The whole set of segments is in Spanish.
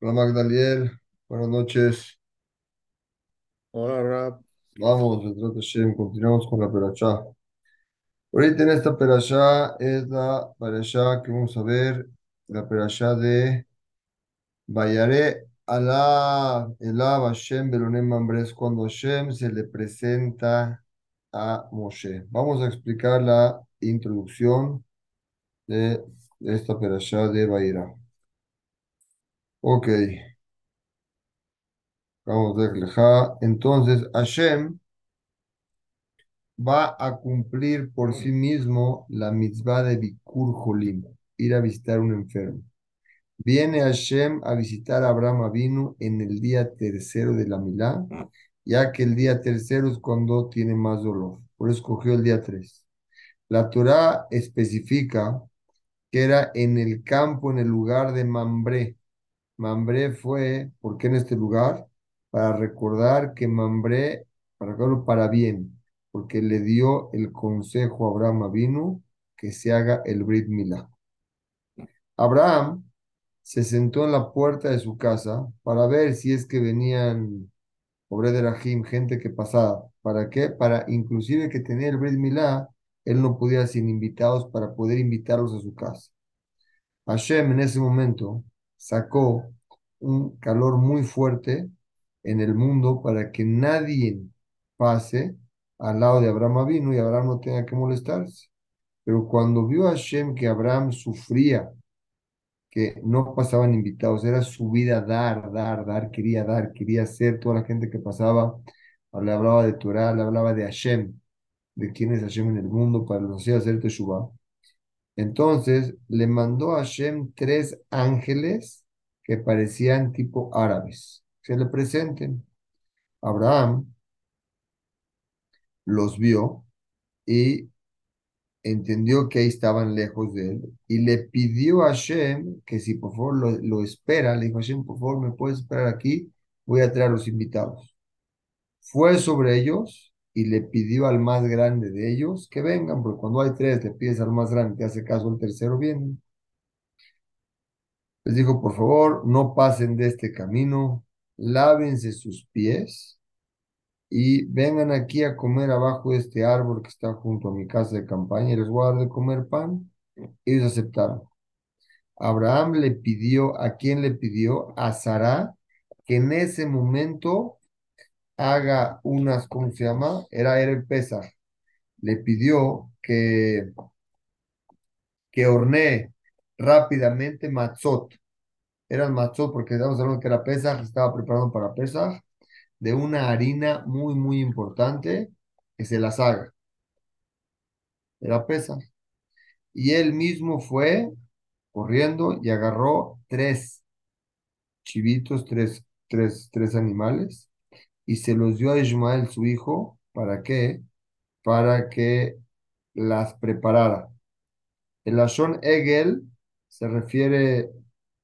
Hola Magdaliel, buenas noches. Hola, Rap. Vamos, Bezrat Hashem, continuamos con la perashá. Ahorita en esta perashá es la perashá que vamos a ver, la perashá de Bayare Alá, Elá Hashem Belonem Mambres, cuando Hashem se le presenta a Moshe. Vamos a explicar la introducción de esta perashá de Bayera. Ok, vamos a ver, Entonces, Hashem va a cumplir por sí mismo la mitzvah de Bikur Jolim, ir a visitar un enfermo. Viene Hashem a visitar a Abraham Avinu en el día tercero de la Milá, ya que el día tercero es cuando tiene más dolor. Por eso escogió el día tres. La Torah especifica que era en el campo, en el lugar de Mambré. Mambré fue, ¿por qué en este lugar? Para recordar que Mambré, para recordarlo para bien, porque le dio el consejo a Abraham Avinu que se haga el Brit Milá. Abraham se sentó en la puerta de su casa para ver si es que venían Obre de Rahim, gente que pasaba. ¿Para qué? Para inclusive que tenía el Brit Milá, él no podía sin invitados para poder invitarlos a su casa. Hashem en ese momento sacó un calor muy fuerte en el mundo para que nadie pase al lado de Abraham Avinu y Abraham no tenga que molestarse. Pero cuando vio a Hashem que Abraham sufría, que no pasaban invitados, era su vida dar, dar, dar, quería dar, quería hacer, toda la gente que pasaba, le hablaba de Torah, le hablaba de Hashem, de quién es Hashem en el mundo, para los hacer Teshuvah. Entonces le mandó a Hashem tres ángeles que parecían tipo árabes. Se le presenten. Abraham los vio y entendió que ahí estaban lejos de él y le pidió a Hashem que si por favor lo, espera, le dijo Hashem, por favor me puedes esperar aquí, voy a traer a los invitados. Fue sobre ellos y le pidió al más grande de ellos que vengan, porque cuando hay tres le pides al más grande, te hace caso el tercero viene. Les dijo, por favor, no pasen de este camino, lávense sus pies y vengan aquí a comer abajo de este árbol que está junto a mi casa de campaña y les voy de comer pan. Ellos aceptaron. Abraham le pidió, ¿a quién le pidió? A Sara, que en ese momento haga unas, ¿cómo se llama? Era, el Pesaj. Le pidió que, que hornee rápidamente matzot era el matzot, porque estamos hablando que era Pesaj, estaba preparando para Pesaj, de una harina muy, muy importante que se las haga. Era Pesaj. Y él mismo fue corriendo y agarró tres chivitos, tres, tres, tres animales, y se los dio a Ismael, su hijo, ¿para qué? Para que las preparara. El Lashon Egel se refiere,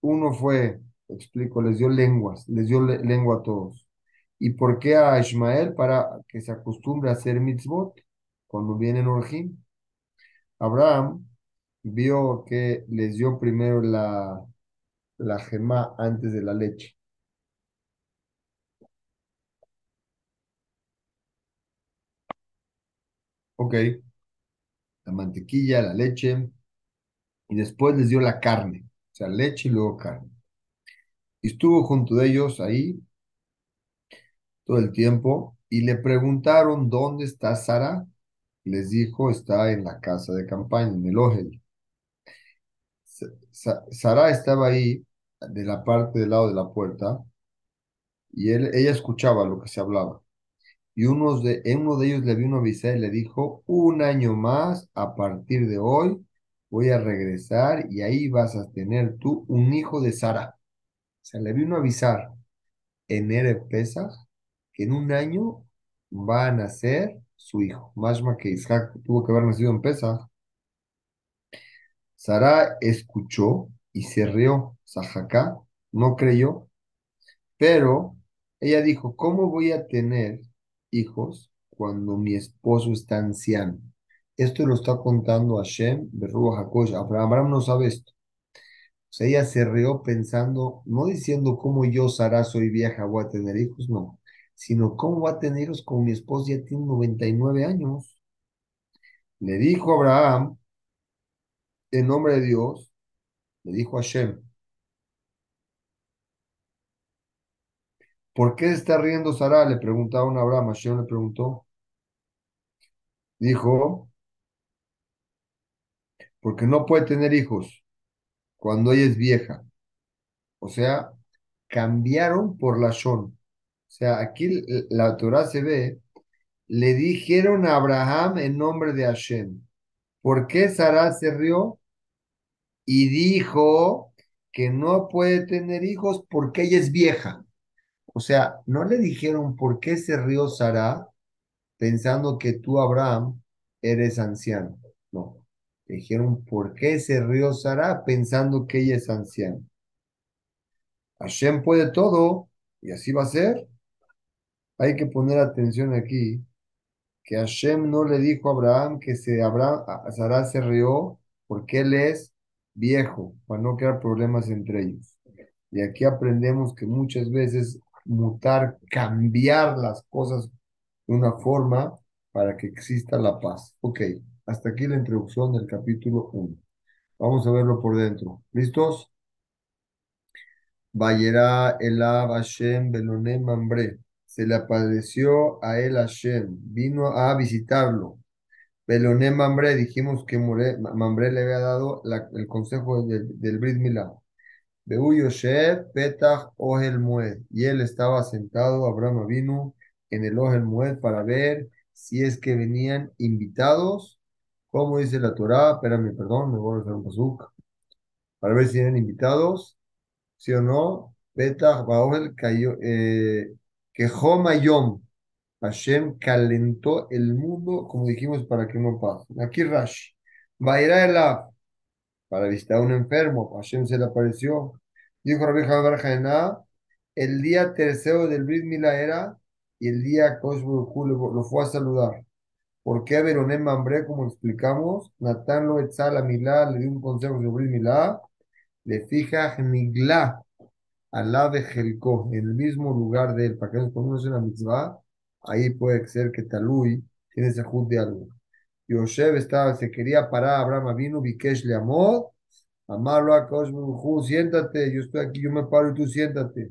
uno fue, explico, les dio lenguas, les dio le- lengua a todos. ¿Y por qué a Ismael? Para que se acostumbre a hacer mitzvot cuando vienen Orjim. Abraham vio que les dio primero la, la gemá antes de la leche. Ok, la mantequilla, la leche, y después les dio la carne, o sea, leche y luego carne. Y estuvo junto de ellos ahí todo el tiempo y le preguntaron dónde está Sara. Les dijo, está en la casa de campaña, en el Sa- Sara estaba ahí, de la parte del lado de la puerta, y él, ella escuchaba lo que se hablaba. Y unos de, uno de ellos le vino a avisar y le dijo, un año más, a partir de hoy, voy a regresar y ahí vas a tener tú un hijo de Sara. O sea, le vino a avisar en Erev Pesach que en un año va a nacer su hijo. Mashma que Isaac tuvo que haber nacido en Pesach. Sara escuchó y se rió. Sajacá no creyó, pero ella dijo, ¿cómo voy a tener hijos cuando mi esposo está anciano? Esto lo está contando Hashem, Berruah Hakosh. Abraham, no sabe esto. sea, ella se rió pensando, no diciendo cómo yo, Sara, soy vieja, voy a tener hijos, no, sino cómo voy a tener hijos con mi esposa, ya tiene 99 años. Le dijo Abraham, en nombre de Dios, le dijo a Hashem, ¿por qué está riendo Sara? Le preguntaron a Abraham, Hashem le preguntó. Dijo, porque no puede tener hijos cuando ella es vieja. O sea, cambiaron por la Shon. O sea, aquí la Torah se ve, le dijeron a Abraham en nombre de Hashem. ¿Por qué Sara se rió? Y dijo que no puede tener hijos porque ella es vieja. O sea, no le dijeron por qué se rió Sara pensando que tú, Abraham, eres anciano. No. Le dijeron por qué se rió Sara pensando que ella es anciana. Hashem puede todo y así va a ser. Hay que poner atención aquí que Hashem no le dijo a Abraham que se Sara se rió porque él es viejo, para no crear problemas entre ellos. Y aquí aprendemos que muchas veces mutar, cambiar las cosas de una forma para que exista la paz. Ok, hasta aquí la introducción del capítulo 1. Vamos a verlo por dentro. ¿Listos? Vayera Elab Hashem Belonem Mambre. Se le apareció a él Hashem. Vino a visitarlo. Belonem Mambre. Dijimos que Mambre le había dado el consejo del, del Brit. Petach Ohel Mued. Y él estaba sentado, Abraham vino en el Ohel Mued para ver si es que venían invitados. Como dice la Torah, espérame, perdón, me voy a hacer un pasuk. Para ver si eran invitados ¿sí o no? Petach cayó, eh, que Yom, Hashem calentó el mundo, como dijimos, para que no pase. Aquí Rash, Vaira Elab, para visitar a un enfermo, Hashem se le apareció. Dijo Rabbi Javier el día tercero del Brit Mila era, y el día que lo fue a saludar. ¿Por qué Veronem Mambre, como explicamos? Natán lo Etzal Milá le dio un consejo sobre Milá le fija Nigla al de Jelko, en el mismo lugar de él, para que no ponemos una mitzvah, ahí puede ser que Talui tiene ese de algo. Yosef estaba, se quería parar, Abraham vino, Bikesh le amó, amarlo a siéntate, yo estoy aquí, yo me paro y tú siéntate.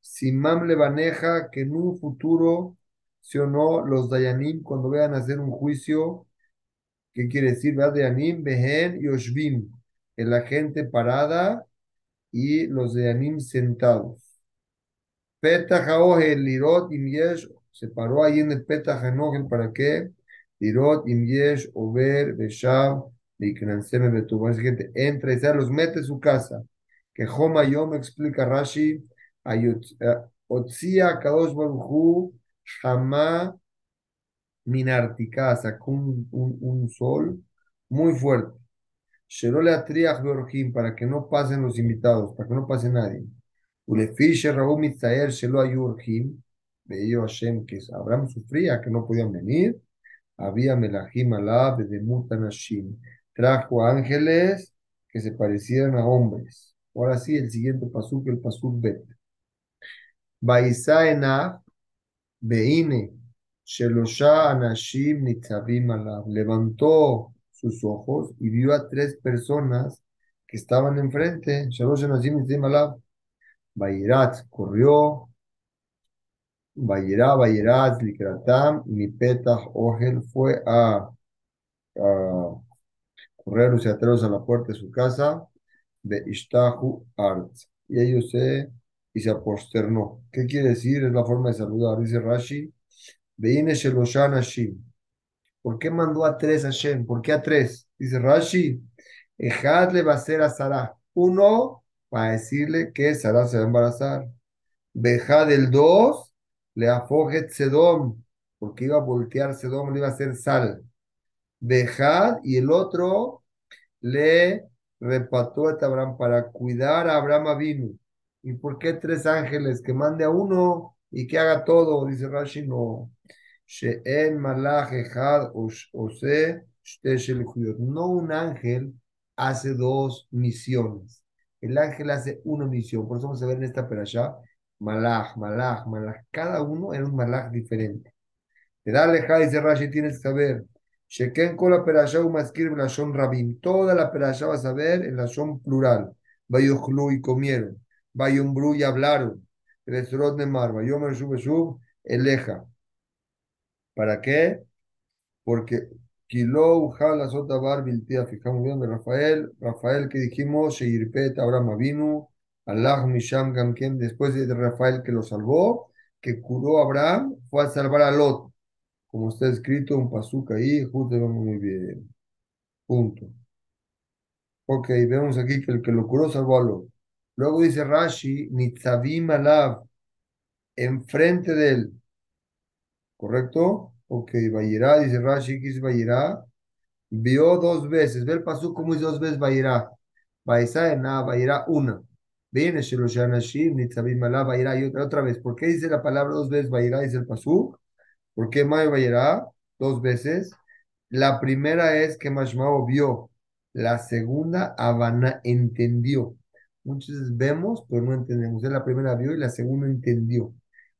Simam le maneja que en un futuro, si o no, los Dayanim, cuando vean hacer un juicio, ¿qué quiere decir? Dayanim, Behen y Oshvim la gente parada y los de Anim sentados. Petah Lirot Imyesh se paró ahí en el Petah ¿para qué? Lirot Imyesh Over Beshav Liknanseme Betuba. Gente entra y se los mete en su casa. Que Joma Yom explica Rashi, Otzia Kadosh Baruchu Shama Minartika, sacó un, un, un sol muy fuerte para que no pasen los invitados, para que no pase nadie. Ulefish Raúl Mitzaer Shelo Ayurhim, veía Hashem que Abraham sufría, que no podían venir. Había Melahim Alab de Mutanashim. Trajo ángeles que se parecieran a hombres. Ahora sí, el siguiente pasuk, el pasuk Bet. Baisaena Beine Shelosha Anashim Nitzavim Alab. Levantó sus ojos y vio a tres personas que estaban enfrente. Bayirat corrió, Bayirá, Bayirat, Likratam, mi Ogel fue a, correr los atrás a la puerta de su casa de Ishtahu Art. Y ellos se, y se aposternó. ¿Qué quiere decir? Es la forma de saludar. Dice Rashi, Veine Sheloshan Hashim. ¿Por qué mandó a tres a Hashem? ¿Por qué a tres? Dice Rashi, Ejad le va a ser a Sara. Uno, para decirle que Sara se va a embarazar. Bejad del dos, le afoget Sedom, porque iba a voltear Sedom, le iba a hacer sal. Bejad, y el otro le repató a Abraham para cuidar a Abraham vino. ¿Y por qué tres ángeles? Que mande a uno y que haga todo. Dice Rashi, no. No un ángel hace dos misiones. el ángel hace una misión. Por eso vamos a ver en esta perashá, malach, malach, malach. Cada uno era un malach diferente. Te da aleja, dice Rashi, tienes que saber. Sheken con la perashá umaskir son rabim. Toda la perashá vas a ver en la son plural. Vayochlu y comieron. Vayombru y hablaron. Resrot de mar. Vayomer shub shub, eleja. ¿Para qué? Porque Kilo Ujala Sotabar Biltia, fijamos bien de Rafael, Rafael que dijimos, Sheirpet Abraham Avinu, Allah Misham Gamkem, después de Rafael que lo salvó, que curó a Abraham, fue a salvar a Lot, como está escrito un pasuk ahí, justo muy bien. Punto. Ok, vemos aquí que el que lo curó salvó a Lot. Luego dice Rashi, Nitzavim Alav, enfrente de él. ¿Correcto? Ok, Bayirá, dice Rashi, ¿qué es? Vio dos veces, ve el pasú como es dos veces Bayirá. Baisa nada, Bayirá una. Viene Sheloshanashim, Nitzabim Malá, Bayirá y otra, vez. ¿Por qué dice la palabra dos veces Bayirá? Dice el pasú. ¿Por qué May Bayirá? Dos veces. La primera es que Mashmao vio. La segunda, Habana entendió. Muchas veces vemos, pero no entendemos. la primera vio y la segunda entendió.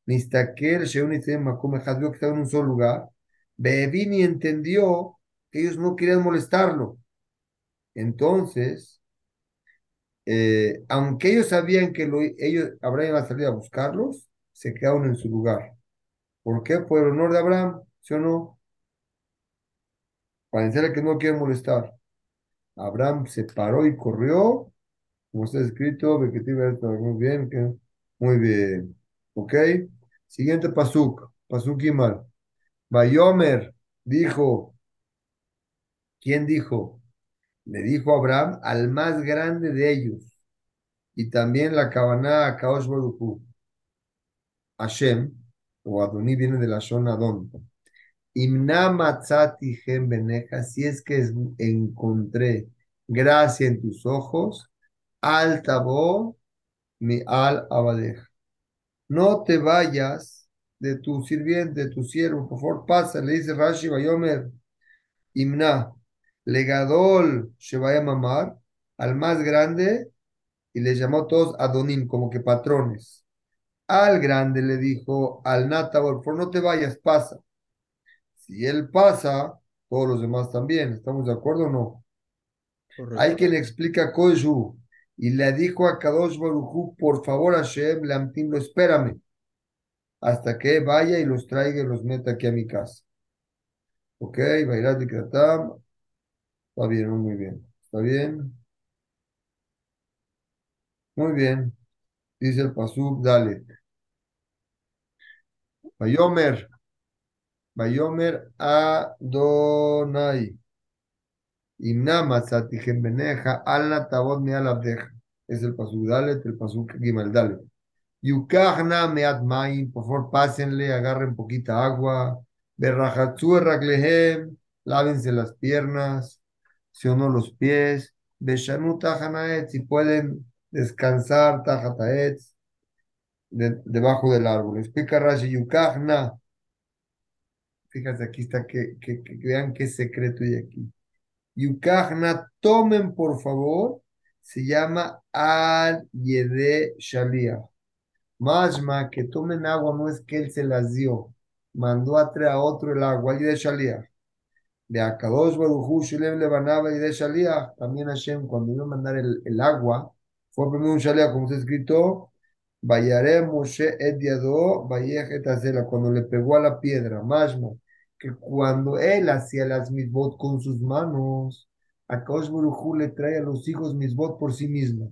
Nistakel, Sheun y Makom vio que estaba en un solo lugar. Bevini entendió que ellos no querían molestarlo. Entonces, eh, aunque ellos sabían que lo, ellos, Abraham iba a salir a buscarlos, se quedaron en su lugar. ¿Por qué? Por el honor de Abraham, ¿sí o no? Para que no quieren molestar. Abraham se paró y corrió, como está escrito, muy bien, muy bien. ¿Ok? Siguiente pasuk, pasuk Imal. Bayomer dijo, ¿quién dijo? Le dijo Abraham al más grande de ellos. Y también la cabana a Kaosh Baruchu. Hashem, o Adoní viene de la zona Adon. Imna matzati beneja, si es que encontré gracia en tus ojos, al tabo mi al abadeja no te vayas de tu sirviente, de tu siervo, por favor, pasa, le dice Rashi Bayomer, Imna, legadol a Mamar, al más grande, y le llamó todos Adonim, como que patrones. Al grande le dijo, al Natabor, por no te vayas, pasa. Si él pasa, todos los demás también, ¿estamos de acuerdo o no? Hay quien explica Koyu, y le dijo a Kadosh Baruchu, por favor Hashem, Lamtim, lo espérame, hasta que vaya y los traiga y los meta aquí a mi casa. Ok, Bairat de Kratam, está bien, muy bien, está bien. Muy bien, dice el Pasuk, dale. Bayomer, Bayomer Adonai. Imna matzatijem beneja, al tabot me alabdeja. Es el pasuk dalet, el pasuk gimal dalet. Yukachna meat por favor pásenle, agarren poquita agua. Berrajatzu erraglehem, lávense las piernas, si o no los pies. Si pueden descansar tajataet, de, debajo del árbol. Explica Rashi, Yukachna. Fíjate, aquí está, que, que, que vean qué secreto hay aquí. Yukachna, tomen por favor, se llama Al Yede Shalia. Majma, que tomen agua, no es que él se las dio, mandó a traer a otro el agua, Al Yede Shalia. De Akadosh Baruchu Shilem Lebanaba Yede Shalia, también Hashem, cuando iba a mandar el, el agua, fue primero un Shalia, como está escrito, Vayare Moshe Ediado, Vayej cuando le pegó a la piedra, Majma que cuando él hacía las misbot con sus manos, a Kaush le trae a los hijos misbot por sí mismas.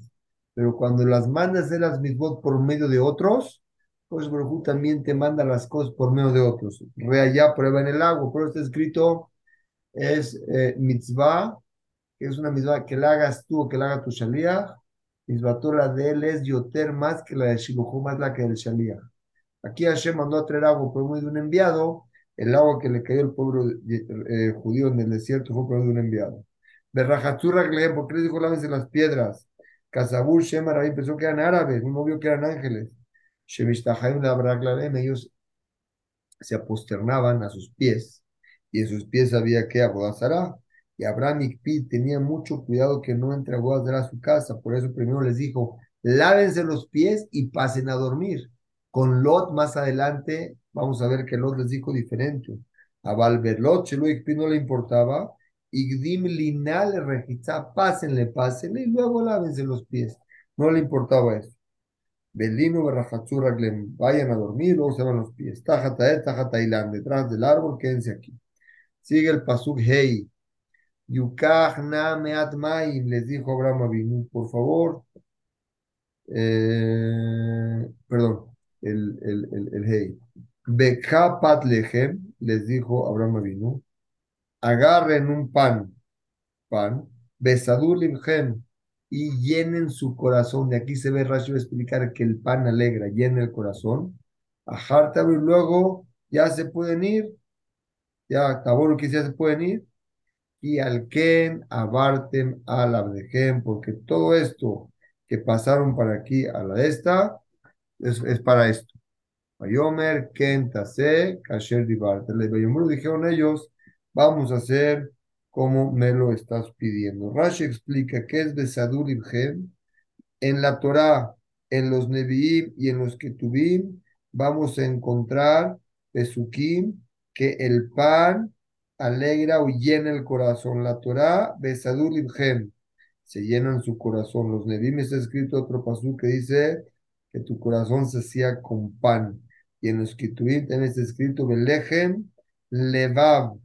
Pero cuando las manda a hacer las misbot por medio de otros, Kaush también te manda las cosas por medio de otros. Re allá, prueba en el agua. Pero está escrito, es eh, mitzvah, que es una mitzvah que la hagas tú o que la haga tu shaliach. Mitzvah de él es yoter más que la de Shibuhu, más la que del shaliach. Aquí Hashem mandó a traer agua por medio de un enviado el agua que le cayó al pueblo eh, judío en el desierto fue por de un enviado. Berrajatzurra le ¿por qué le dijo lávense las piedras? Kazabur Shemar ahí pensó que eran árabes, no vio que eran ángeles. Shemishtahaim ellos se aposternaban a sus pies y en sus pies había que abodazará. Y Abraham y tenía mucho cuidado que no entre agua a su casa. Por eso primero les dijo, lávense los pies y pasen a dormir. Con Lot más adelante, vamos a ver que Lot les dijo diferente. A Valverlot, Chelo no le importaba. Igdim Lina le registra, pásenle, pásenle y luego lávense los pies. No le importaba eso. Belino Barrajatzuraglen, vayan a dormir, luego se van los pies. Tajatae, Tajatailan, detrás del árbol, quédense aquí. Sigue el Pasuk Hey. Yukach na meat les dijo Abraham Avinu, por favor. Eh, perdón, el, el, el, el Hey. Bekapat lehem, les dijo Abraham Avinu, agarren un pan, pan, besadur limhem, y llenen su corazón. De aquí se ve Rashi explicar que el pan alegra, llena el corazón. A y luego ya se pueden ir, ya Tabor que ya se pueden ir. Y al Ken, abarten al Abdejem, porque todo esto que pasaron para aquí a la de esta es, es para esto. Bayomer, Ken, Tase, Kasher, Dibarte. dijeron ellos, vamos a hacer como me lo estás pidiendo. Rashi explica qué es Besadur Ibhem. En la Torah, en los Nevi'im y en los Ketubim, vamos a encontrar Besukim, que el pan alegra o llena el corazón. La Torah, Besadur Ibhem, se llena en su corazón. Los Nevi'im está escrito otro pasú que dice que tu corazón se hacía con pan. Y en los Ketubim también está escrito Belejem Levav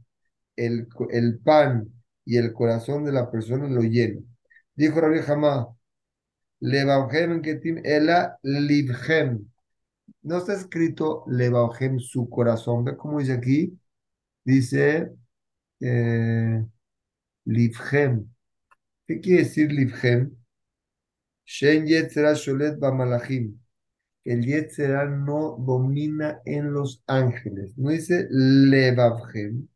el, el pan y el corazón de la persona lo llena. Dijo Rabbi Hamá, Levavhem ketim ela livhem. No está escrito Levavhem su corazón. ¿Ve cómo dice aquí? Dice eh, livhem. ¿Qué quiere decir livhem? Shen yetzera sholet malachim. El yetzera no domina en los ángeles. No dice levavhem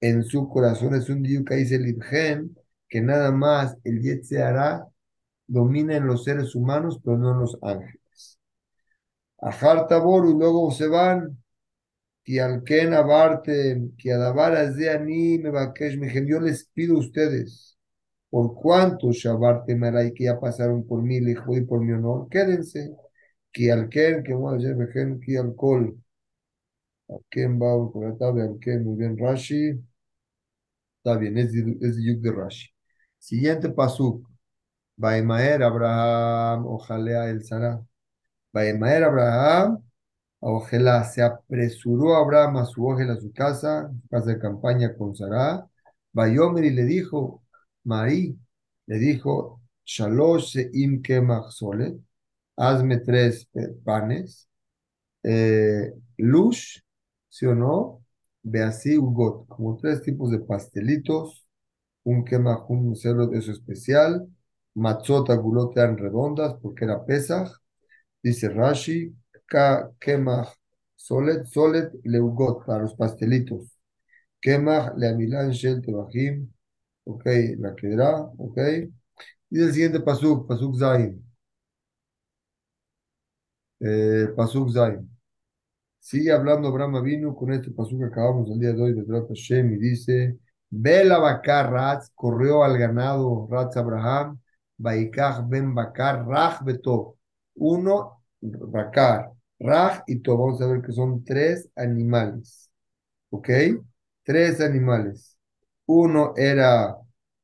en su corazón. Es un que dice el que nada más el hará domina en los seres humanos, pero no en los ángeles. A Tabor y luego se van. Que al que abarte, que adavaras de ani me yo les pido a ustedes, por cuánto Shabarte Maray que ya pasaron por mí, le y por mi honor, quédense. Que al que hacer, que alcohol. Al Ken va a al Ken, muy bien, Rashi. Está bien, es, es Yuk de Rashi. Siguiente pasuk. Baemaer Abraham, ojalá el Sara. Baemaer Abraham, ojalá se apresuró Abraham a su ojel a su casa, su casa de campaña con Sara. Bayomer y le dijo, Marí, le dijo, Shalosh im solet, hazme tres panes, eh, lush, ¿sí o no? así Ugot, como tres tipos de pastelitos, un quema, un cerdo de eso especial, machota, gulote eran redondas porque era pesaj, dice Rashi, quema, solet, solet, leugot, para los pastelitos, quema, leamilan, shel, tebajim, ok, la quedará, ok, y el siguiente pasuk, pasuk zain, eh, pasuk zain. Sigue hablando Abraham vino con este paso que acabamos el día de hoy de Trata Shem y dice: Bela Bakar Ratz corrió al ganado Ratz Abraham, Baikach Ben Bakar Raj Beto. Uno, Bakar, Raj y todo. Vamos a ver que son tres animales. ¿Ok? Tres animales. Uno era,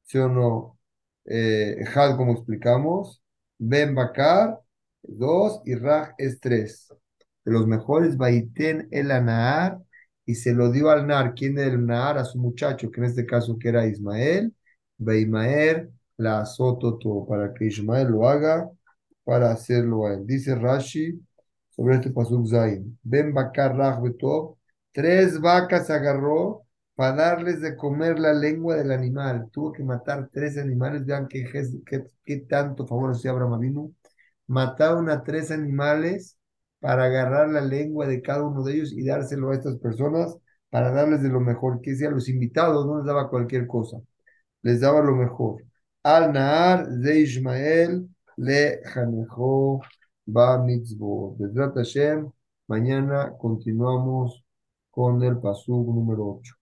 ¿sí o no? Eh, como explicamos. Ben Bakar, dos, y Raj es tres de los mejores, Baiten el Anahar, y se lo dio al Nar. ¿Quién era el Nahar? A su muchacho, que en este caso que era Ismael. Beimaer la todo para que Ismael lo haga, para hacerlo a él. Dice Rashi sobre este pasuk Zain. Ben Bakar Betov, tres vacas agarró para darles de comer la lengua del animal. Tuvo que matar tres animales. Vean qué, qué, tanto favor hacía Abraham vino. Mataron a tres animales para agarrar la lengua de cada uno de ellos y dárselo a estas personas para darles de lo mejor, que sea los invitados no les daba cualquier cosa, les daba lo mejor. Al Nahar de Ismael le Janejo Ba Mitzvot. Hashem, mañana continuamos con el pasú número 8.